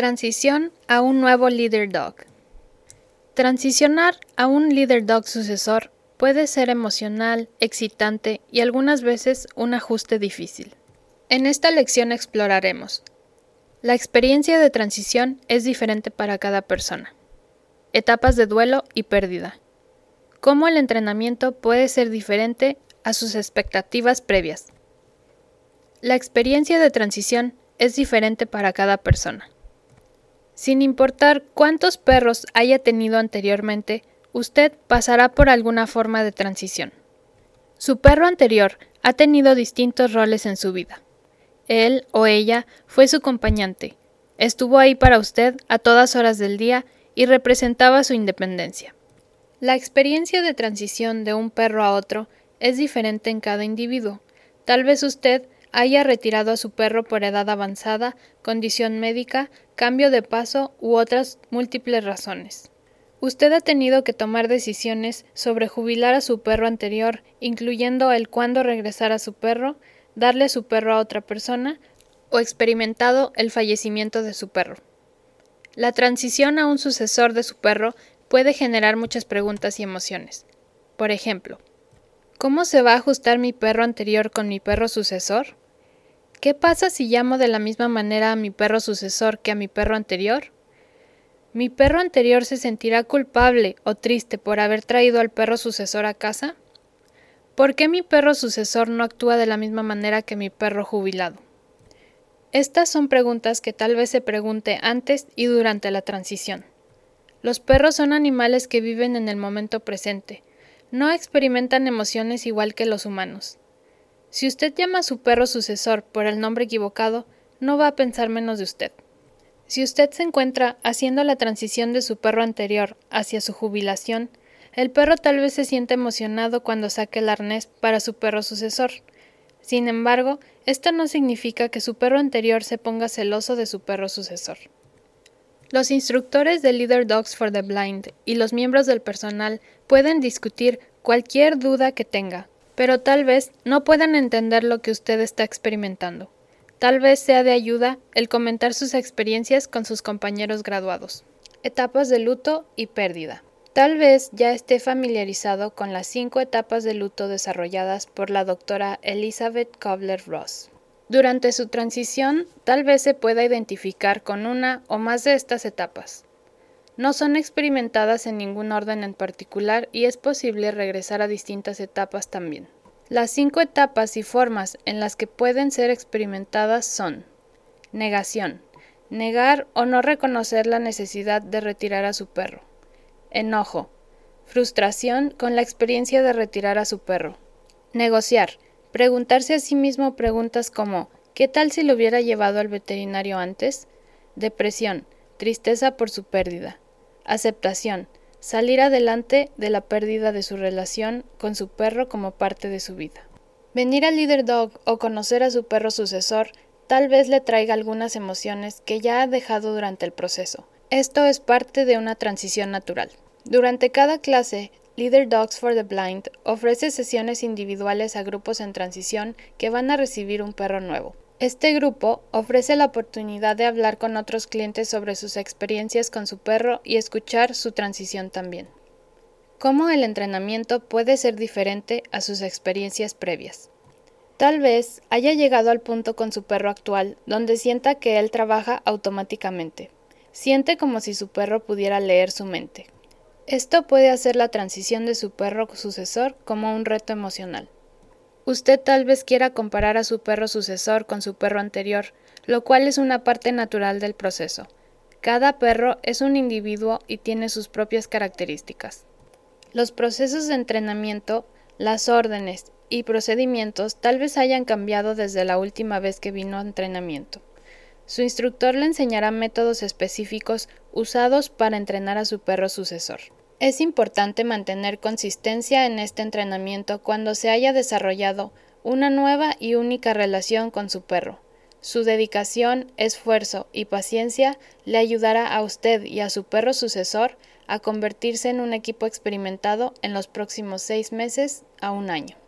Transición a un nuevo Leader Dog. Transicionar a un Leader Dog sucesor puede ser emocional, excitante y algunas veces un ajuste difícil. En esta lección exploraremos. La experiencia de transición es diferente para cada persona. Etapas de duelo y pérdida. Cómo el entrenamiento puede ser diferente a sus expectativas previas. La experiencia de transición es diferente para cada persona. Sin importar cuántos perros haya tenido anteriormente, usted pasará por alguna forma de transición. Su perro anterior ha tenido distintos roles en su vida. Él o ella fue su acompañante, estuvo ahí para usted a todas horas del día y representaba su independencia. La experiencia de transición de un perro a otro es diferente en cada individuo. Tal vez usted haya retirado a su perro por edad avanzada, condición médica, cambio de paso u otras múltiples razones. Usted ha tenido que tomar decisiones sobre jubilar a su perro anterior, incluyendo el cuándo regresar a su perro, darle su perro a otra persona, o experimentado el fallecimiento de su perro. La transición a un sucesor de su perro puede generar muchas preguntas y emociones. Por ejemplo, ¿cómo se va a ajustar mi perro anterior con mi perro sucesor? ¿Qué pasa si llamo de la misma manera a mi perro sucesor que a mi perro anterior? ¿Mi perro anterior se sentirá culpable o triste por haber traído al perro sucesor a casa? ¿Por qué mi perro sucesor no actúa de la misma manera que mi perro jubilado? Estas son preguntas que tal vez se pregunte antes y durante la transición. Los perros son animales que viven en el momento presente, no experimentan emociones igual que los humanos. Si usted llama a su perro sucesor por el nombre equivocado, no va a pensar menos de usted. Si usted se encuentra haciendo la transición de su perro anterior hacia su jubilación, el perro tal vez se siente emocionado cuando saque el arnés para su perro sucesor. Sin embargo, esto no significa que su perro anterior se ponga celoso de su perro sucesor. Los instructores de Leader Dogs for the Blind y los miembros del personal pueden discutir cualquier duda que tenga, pero tal vez no puedan entender lo que usted está experimentando. Tal vez sea de ayuda el comentar sus experiencias con sus compañeros graduados. Etapas de luto y pérdida. Tal vez ya esté familiarizado con las cinco etapas de luto desarrolladas por la doctora Elizabeth Kobler-Ross. Durante su transición, tal vez se pueda identificar con una o más de estas etapas. No son experimentadas en ningún orden en particular y es posible regresar a distintas etapas también. Las cinco etapas y formas en las que pueden ser experimentadas son negación, negar o no reconocer la necesidad de retirar a su perro, enojo, frustración con la experiencia de retirar a su perro, negociar, preguntarse a sí mismo preguntas como ¿qué tal si lo hubiera llevado al veterinario antes? depresión, tristeza por su pérdida, Aceptación. Salir adelante de la pérdida de su relación con su perro como parte de su vida. Venir al Leader Dog o conocer a su perro sucesor tal vez le traiga algunas emociones que ya ha dejado durante el proceso. Esto es parte de una transición natural. Durante cada clase, Leader Dogs for the Blind ofrece sesiones individuales a grupos en transición que van a recibir un perro nuevo. Este grupo ofrece la oportunidad de hablar con otros clientes sobre sus experiencias con su perro y escuchar su transición también. ¿Cómo el entrenamiento puede ser diferente a sus experiencias previas? Tal vez haya llegado al punto con su perro actual donde sienta que él trabaja automáticamente. Siente como si su perro pudiera leer su mente. Esto puede hacer la transición de su perro sucesor como un reto emocional. Usted tal vez quiera comparar a su perro sucesor con su perro anterior, lo cual es una parte natural del proceso. Cada perro es un individuo y tiene sus propias características. Los procesos de entrenamiento, las órdenes y procedimientos tal vez hayan cambiado desde la última vez que vino a entrenamiento. Su instructor le enseñará métodos específicos usados para entrenar a su perro sucesor. Es importante mantener consistencia en este entrenamiento cuando se haya desarrollado una nueva y única relación con su perro. Su dedicación, esfuerzo y paciencia le ayudará a usted y a su perro sucesor a convertirse en un equipo experimentado en los próximos seis meses a un año.